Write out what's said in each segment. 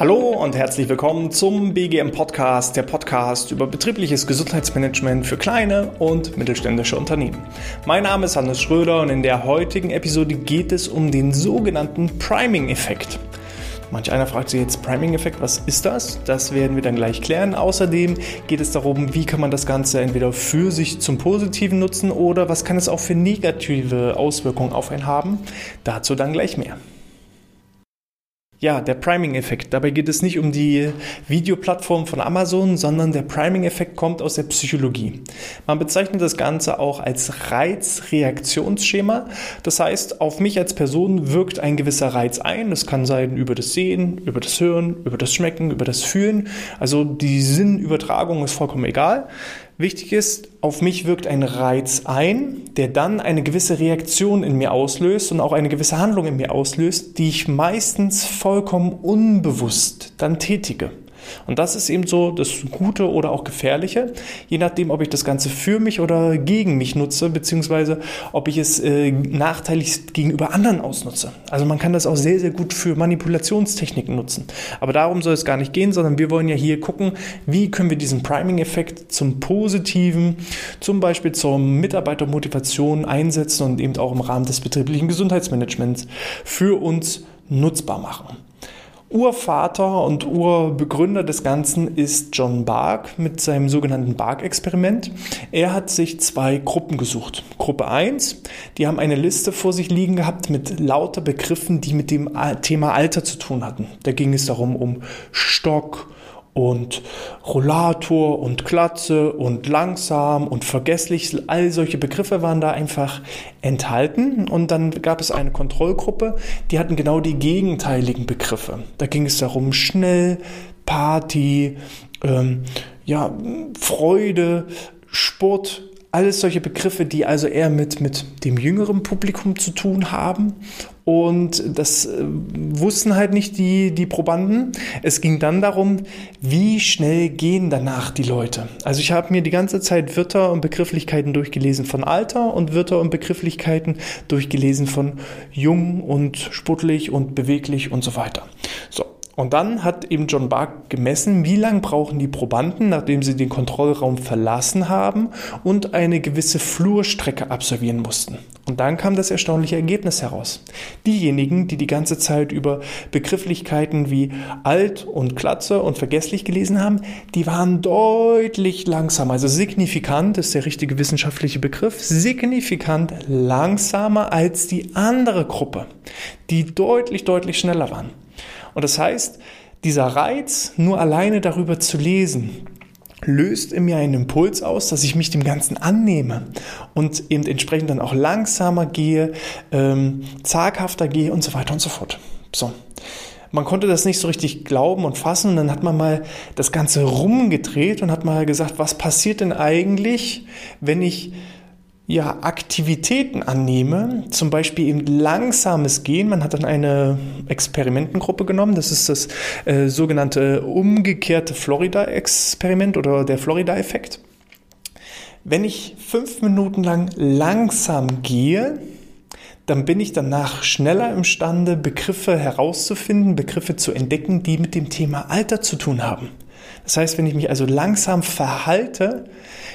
Hallo und herzlich willkommen zum BGM Podcast, der Podcast über betriebliches Gesundheitsmanagement für kleine und mittelständische Unternehmen. Mein Name ist Hannes Schröder und in der heutigen Episode geht es um den sogenannten Priming-Effekt. Manch einer fragt sich jetzt Priming-Effekt, was ist das? Das werden wir dann gleich klären. Außerdem geht es darum, wie kann man das Ganze entweder für sich zum Positiven nutzen oder was kann es auch für negative Auswirkungen auf einen haben. Dazu dann gleich mehr. Ja, der Priming-Effekt. Dabei geht es nicht um die Videoplattform von Amazon, sondern der Priming-Effekt kommt aus der Psychologie. Man bezeichnet das Ganze auch als Reizreaktionsschema. Das heißt, auf mich als Person wirkt ein gewisser Reiz ein. Das kann sein über das Sehen, über das Hören, über das Schmecken, über das Fühlen. Also die Sinnübertragung ist vollkommen egal. Wichtig ist, auf mich wirkt ein Reiz ein, der dann eine gewisse Reaktion in mir auslöst und auch eine gewisse Handlung in mir auslöst, die ich meistens vollkommen unbewusst dann tätige. Und das ist eben so das Gute oder auch Gefährliche, je nachdem, ob ich das Ganze für mich oder gegen mich nutze, beziehungsweise ob ich es äh, nachteilig gegenüber anderen ausnutze. Also man kann das auch sehr, sehr gut für Manipulationstechniken nutzen. Aber darum soll es gar nicht gehen, sondern wir wollen ja hier gucken, wie können wir diesen Priming-Effekt zum Positiven, zum Beispiel zur Mitarbeitermotivation einsetzen und eben auch im Rahmen des betrieblichen Gesundheitsmanagements für uns nutzbar machen. Urvater und Urbegründer des Ganzen ist John Bark mit seinem sogenannten Bark-Experiment. Er hat sich zwei Gruppen gesucht. Gruppe 1, die haben eine Liste vor sich liegen gehabt mit lauter Begriffen, die mit dem Thema Alter zu tun hatten. Da ging es darum um Stock, und Rollator und Klatze und langsam und vergesslich. All solche Begriffe waren da einfach enthalten. Und dann gab es eine Kontrollgruppe, die hatten genau die gegenteiligen Begriffe. Da ging es darum, schnell, Party, ähm, ja, Freude, Sport, alles solche Begriffe, die also eher mit, mit dem jüngeren Publikum zu tun haben. Und das äh, wussten halt nicht die, die Probanden. Es ging dann darum, wie schnell gehen danach die Leute. Also ich habe mir die ganze Zeit Wörter und Begrifflichkeiten durchgelesen von Alter und Wörter und Begrifflichkeiten durchgelesen von jung und sportlich und beweglich und so weiter. So, und dann hat eben John Bark gemessen, wie lange brauchen die Probanden, nachdem sie den Kontrollraum verlassen haben und eine gewisse Flurstrecke absolvieren mussten. Und dann kam das erstaunliche Ergebnis heraus. Diejenigen, die die ganze Zeit über Begrifflichkeiten wie alt und Klatze und vergesslich gelesen haben, die waren deutlich langsamer, also signifikant ist der richtige wissenschaftliche Begriff, signifikant langsamer als die andere Gruppe, die deutlich, deutlich schneller waren. Und das heißt, dieser Reiz, nur alleine darüber zu lesen, löst in mir einen Impuls aus, dass ich mich dem Ganzen annehme und eben entsprechend dann auch langsamer gehe, ähm, zaghafter gehe und so weiter und so fort. So. Man konnte das nicht so richtig glauben und fassen und dann hat man mal das Ganze rumgedreht und hat mal gesagt, was passiert denn eigentlich, wenn ich ja, Aktivitäten annehme, zum Beispiel eben langsames Gehen. Man hat dann eine Experimentengruppe genommen, das ist das äh, sogenannte umgekehrte Florida-Experiment oder der Florida-Effekt. Wenn ich fünf Minuten lang langsam gehe, dann bin ich danach schneller imstande, Begriffe herauszufinden, Begriffe zu entdecken, die mit dem Thema Alter zu tun haben. Das heißt, wenn ich mich also langsam verhalte,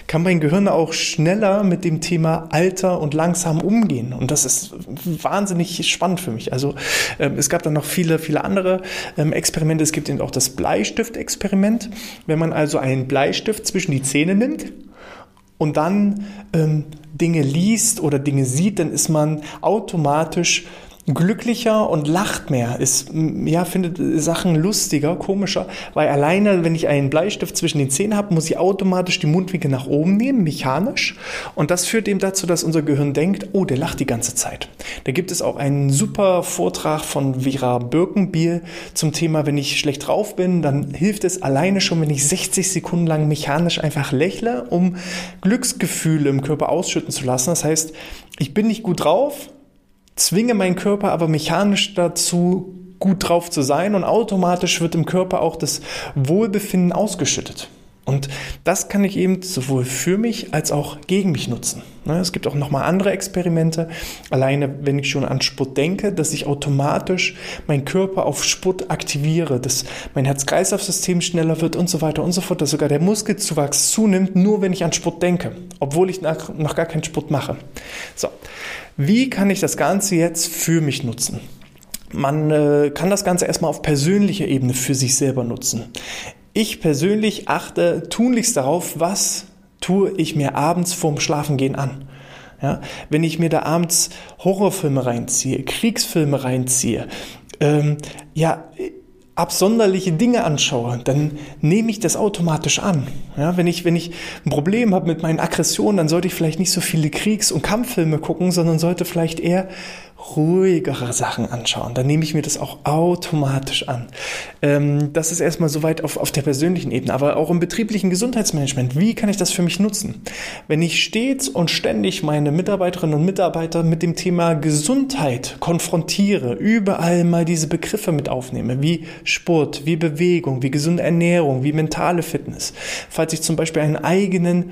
kann mein Gehirn auch schneller mit dem Thema Alter und langsam umgehen. Und das ist wahnsinnig spannend für mich. Also ähm, es gab dann noch viele, viele andere ähm, Experimente. Es gibt eben auch das Bleistift-Experiment. Wenn man also einen Bleistift zwischen die Zähne nimmt und dann ähm, Dinge liest oder Dinge sieht, dann ist man automatisch glücklicher und lacht mehr, ist, ja, findet Sachen lustiger, komischer, weil alleine, wenn ich einen Bleistift zwischen den Zähnen habe, muss ich automatisch die Mundwinkel nach oben nehmen, mechanisch. Und das führt eben dazu, dass unser Gehirn denkt, oh, der lacht die ganze Zeit. Da gibt es auch einen super Vortrag von Vera Birkenbiel zum Thema, wenn ich schlecht drauf bin, dann hilft es alleine schon, wenn ich 60 Sekunden lang mechanisch einfach lächle, um Glücksgefühle im Körper ausschütten zu lassen. Das heißt, ich bin nicht gut drauf, zwinge meinen Körper aber mechanisch dazu, gut drauf zu sein und automatisch wird im Körper auch das Wohlbefinden ausgeschüttet. Und das kann ich eben sowohl für mich als auch gegen mich nutzen. Ne, es gibt auch nochmal andere Experimente. Alleine, wenn ich schon an Sport denke, dass ich automatisch meinen Körper auf Sport aktiviere, dass mein Herz-Kreislauf-System schneller wird und so weiter und so fort, dass sogar der Muskelzuwachs zunimmt, nur wenn ich an Sport denke, obwohl ich noch gar keinen Sport mache. So. Wie kann ich das Ganze jetzt für mich nutzen? Man äh, kann das Ganze erstmal auf persönlicher Ebene für sich selber nutzen. Ich persönlich achte tunlichst darauf, was tue ich mir abends vorm Schlafengehen an. Ja, wenn ich mir da abends Horrorfilme reinziehe, Kriegsfilme reinziehe, ähm, ja, absonderliche Dinge anschaue, dann nehme ich das automatisch an. Ja, wenn ich, wenn ich ein Problem habe mit meinen Aggressionen, dann sollte ich vielleicht nicht so viele Kriegs- und Kampffilme gucken, sondern sollte vielleicht eher ruhigere Sachen anschauen. Dann nehme ich mir das auch automatisch an. Ähm, das ist erstmal soweit auf, auf der persönlichen Ebene, aber auch im betrieblichen Gesundheitsmanagement. Wie kann ich das für mich nutzen? Wenn ich stets und ständig meine Mitarbeiterinnen und Mitarbeiter mit dem Thema Gesundheit konfrontiere, überall mal diese Begriffe mit aufnehme, wie Sport, wie Bewegung, wie gesunde Ernährung, wie mentale Fitness. Falls ich zum Beispiel einen eigenen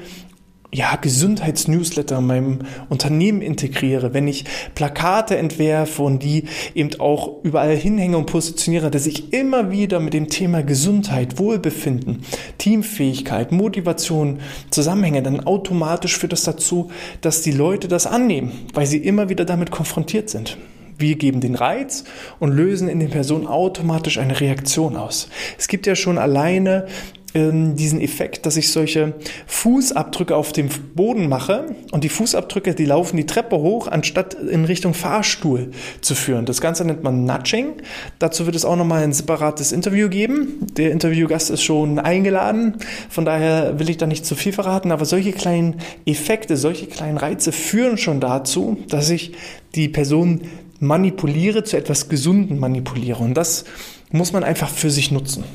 ja, Gesundheitsnewsletter in meinem Unternehmen integriere, wenn ich Plakate entwerfe und die eben auch überall hinhänge und positioniere, dass ich immer wieder mit dem Thema Gesundheit, Wohlbefinden, Teamfähigkeit, Motivation zusammenhänge, dann automatisch führt das dazu, dass die Leute das annehmen, weil sie immer wieder damit konfrontiert sind. Wir geben den Reiz und lösen in den Personen automatisch eine Reaktion aus. Es gibt ja schon alleine diesen Effekt, dass ich solche Fußabdrücke auf dem Boden mache und die Fußabdrücke, die laufen die Treppe hoch, anstatt in Richtung Fahrstuhl zu führen. Das Ganze nennt man Nudging. Dazu wird es auch nochmal ein separates Interview geben. Der Interviewgast ist schon eingeladen, von daher will ich da nicht zu viel verraten, aber solche kleinen Effekte, solche kleinen Reize führen schon dazu, dass ich die Person manipuliere, zu etwas Gesunden manipuliere. Und das muss man einfach für sich nutzen.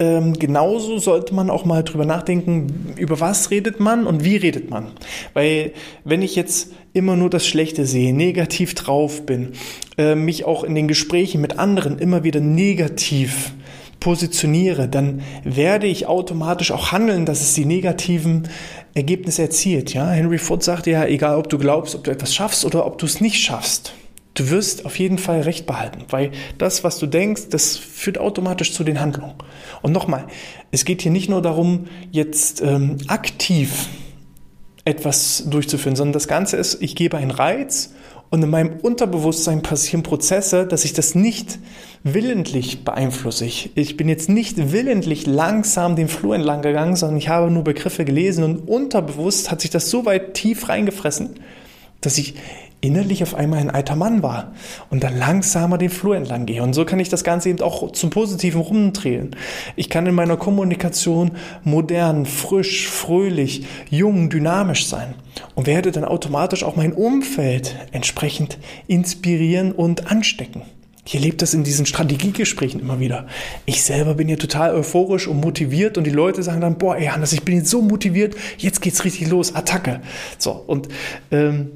Ähm, genauso sollte man auch mal drüber nachdenken, über was redet man und wie redet man. Weil wenn ich jetzt immer nur das Schlechte sehe, negativ drauf bin, äh, mich auch in den Gesprächen mit anderen immer wieder negativ positioniere, dann werde ich automatisch auch handeln, dass es die negativen Ergebnisse erzielt. Ja, Henry Ford sagte ja, egal ob du glaubst, ob du etwas schaffst oder ob du es nicht schaffst. Du wirst auf jeden Fall Recht behalten, weil das, was du denkst, das führt automatisch zu den Handlungen. Und nochmal, es geht hier nicht nur darum, jetzt ähm, aktiv etwas durchzuführen, sondern das Ganze ist, ich gebe einen Reiz und in meinem Unterbewusstsein passieren Prozesse, dass ich das nicht willentlich beeinflusse. Ich, ich bin jetzt nicht willentlich langsam den Flur entlang gegangen, sondern ich habe nur Begriffe gelesen und unterbewusst hat sich das so weit tief reingefressen, dass ich innerlich auf einmal ein alter Mann war und dann langsamer den Flur entlang gehe. Und so kann ich das Ganze eben auch zum Positiven rumdrehen. Ich kann in meiner Kommunikation modern, frisch, fröhlich, jung, dynamisch sein und werde dann automatisch auch mein Umfeld entsprechend inspirieren und anstecken. Ich erlebe das in diesen Strategiegesprächen immer wieder. Ich selber bin hier total euphorisch und motiviert und die Leute sagen dann, boah, ey Hannes, ich bin jetzt so motiviert, jetzt geht's richtig los, Attacke. So, und ähm,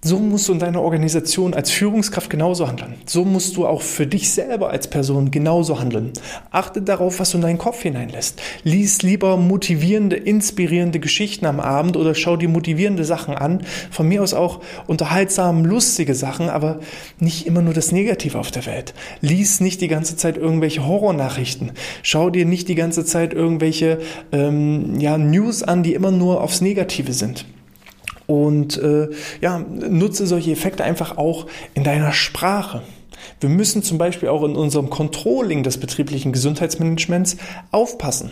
so musst du in deiner Organisation als Führungskraft genauso handeln. So musst du auch für dich selber als Person genauso handeln. Achte darauf, was du in deinen Kopf hineinlässt. Lies lieber motivierende, inspirierende Geschichten am Abend oder schau dir motivierende Sachen an. Von mir aus auch unterhaltsam, lustige Sachen, aber nicht immer nur das Negative auf der Welt. Lies nicht die ganze Zeit irgendwelche Horrornachrichten. Schau dir nicht die ganze Zeit irgendwelche ähm, ja, News an, die immer nur aufs Negative sind. Und äh, ja, nutze solche Effekte einfach auch in deiner Sprache. Wir müssen zum Beispiel auch in unserem Controlling des betrieblichen Gesundheitsmanagements aufpassen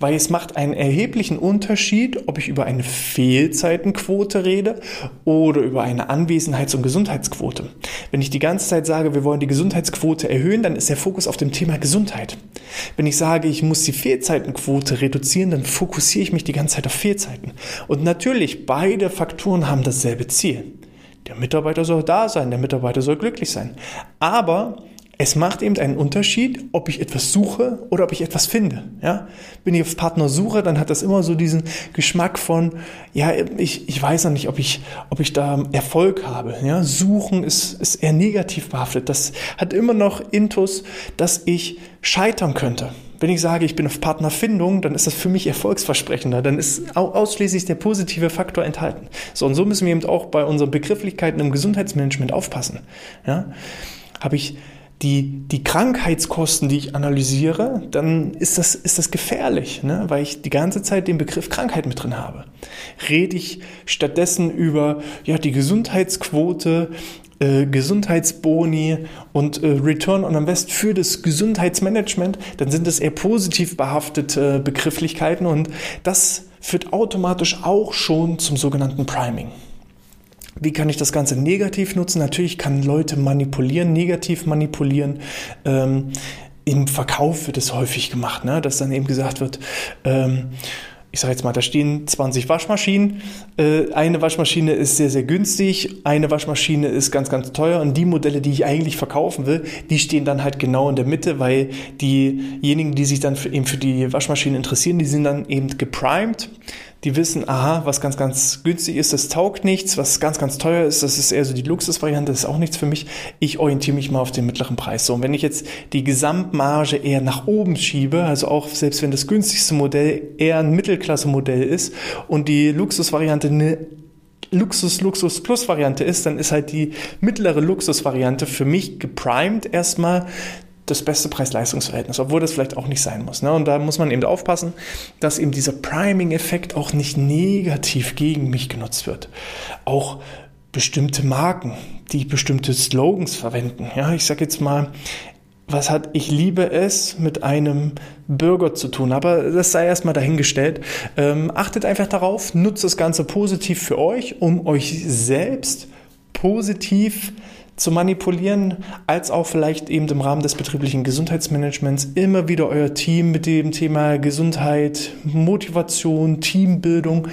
weil es macht einen erheblichen Unterschied, ob ich über eine Fehlzeitenquote rede oder über eine Anwesenheits- und Gesundheitsquote. Wenn ich die ganze Zeit sage, wir wollen die Gesundheitsquote erhöhen, dann ist der Fokus auf dem Thema Gesundheit. Wenn ich sage, ich muss die Fehlzeitenquote reduzieren, dann fokussiere ich mich die ganze Zeit auf Fehlzeiten. Und natürlich, beide Faktoren haben dasselbe Ziel. Der Mitarbeiter soll da sein, der Mitarbeiter soll glücklich sein. Aber es macht eben einen Unterschied, ob ich etwas suche oder ob ich etwas finde. Ja? Wenn ich auf Partner suche, dann hat das immer so diesen Geschmack von, ja, ich, ich weiß noch nicht, ob ich, ob ich da Erfolg habe. Ja? Suchen ist, ist eher negativ behaftet. Das hat immer noch Intus, dass ich scheitern könnte. Wenn ich sage, ich bin auf Partnerfindung, dann ist das für mich erfolgsversprechender. Dann ist ausschließlich der positive Faktor enthalten. So, und so müssen wir eben auch bei unseren Begrifflichkeiten im Gesundheitsmanagement aufpassen. Ja? Habe ich die, die Krankheitskosten, die ich analysiere, dann ist das, ist das gefährlich, ne? weil ich die ganze Zeit den Begriff Krankheit mit drin habe. Rede ich stattdessen über ja, die Gesundheitsquote, äh, Gesundheitsboni und äh, Return on Invest für das Gesundheitsmanagement, dann sind das eher positiv behaftete Begrifflichkeiten und das führt automatisch auch schon zum sogenannten Priming. Wie kann ich das Ganze negativ nutzen? Natürlich kann Leute manipulieren, negativ manipulieren. Ähm, Im Verkauf wird es häufig gemacht, ne? dass dann eben gesagt wird, ähm, ich sage jetzt mal, da stehen 20 Waschmaschinen. Äh, eine Waschmaschine ist sehr, sehr günstig, eine Waschmaschine ist ganz, ganz teuer und die Modelle, die ich eigentlich verkaufen will, die stehen dann halt genau in der Mitte, weil diejenigen, die sich dann eben für die Waschmaschine interessieren, die sind dann eben geprimed die wissen, aha, was ganz, ganz günstig ist, das taugt nichts, was ganz, ganz teuer ist, das ist eher so die Luxusvariante, das ist auch nichts für mich. Ich orientiere mich mal auf den mittleren Preis. So, und wenn ich jetzt die Gesamtmarge eher nach oben schiebe, also auch selbst wenn das günstigste Modell eher ein Mittelklasse-Modell ist und die Luxusvariante eine Luxus, Luxus Plus Variante ist, dann ist halt die mittlere Luxus-Variante für mich geprimed erstmal das beste Preis-Leistungs-Verhältnis, obwohl das vielleicht auch nicht sein muss. Ne? Und da muss man eben aufpassen, dass eben dieser Priming-Effekt auch nicht negativ gegen mich genutzt wird. Auch bestimmte Marken, die bestimmte Slogans verwenden. Ja, ich sage jetzt mal, was hat ich liebe es mit einem Bürger zu tun, aber das sei erstmal dahingestellt. Ähm, achtet einfach darauf, nutzt das Ganze positiv für euch, um euch selbst positiv zu manipulieren, als auch vielleicht eben im Rahmen des betrieblichen Gesundheitsmanagements immer wieder euer Team mit dem Thema Gesundheit, Motivation, Teambildung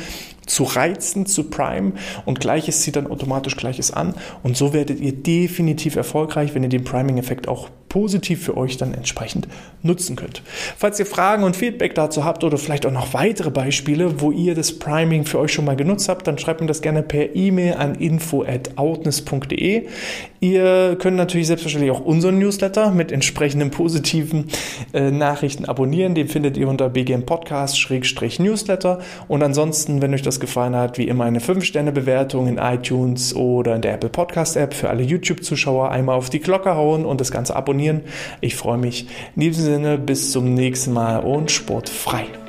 zu reizen, zu prime und Gleiches zieht dann automatisch Gleiches an und so werdet ihr definitiv erfolgreich, wenn ihr den Priming-Effekt auch positiv für euch dann entsprechend nutzen könnt. Falls ihr Fragen und Feedback dazu habt oder vielleicht auch noch weitere Beispiele, wo ihr das Priming für euch schon mal genutzt habt, dann schreibt mir das gerne per E-Mail an info@outness.de. Ihr könnt natürlich selbstverständlich auch unseren Newsletter mit entsprechenden positiven äh, Nachrichten abonnieren. Den findet ihr unter BGM Podcast-Newsletter. Und ansonsten, wenn euch das gefallen hat, wie immer eine 5-Sterne-Bewertung in iTunes oder in der Apple Podcast App für alle YouTube-Zuschauer einmal auf die Glocke hauen und das Ganze abonnieren. Ich freue mich. In diesem Sinne, bis zum nächsten Mal und sportfrei.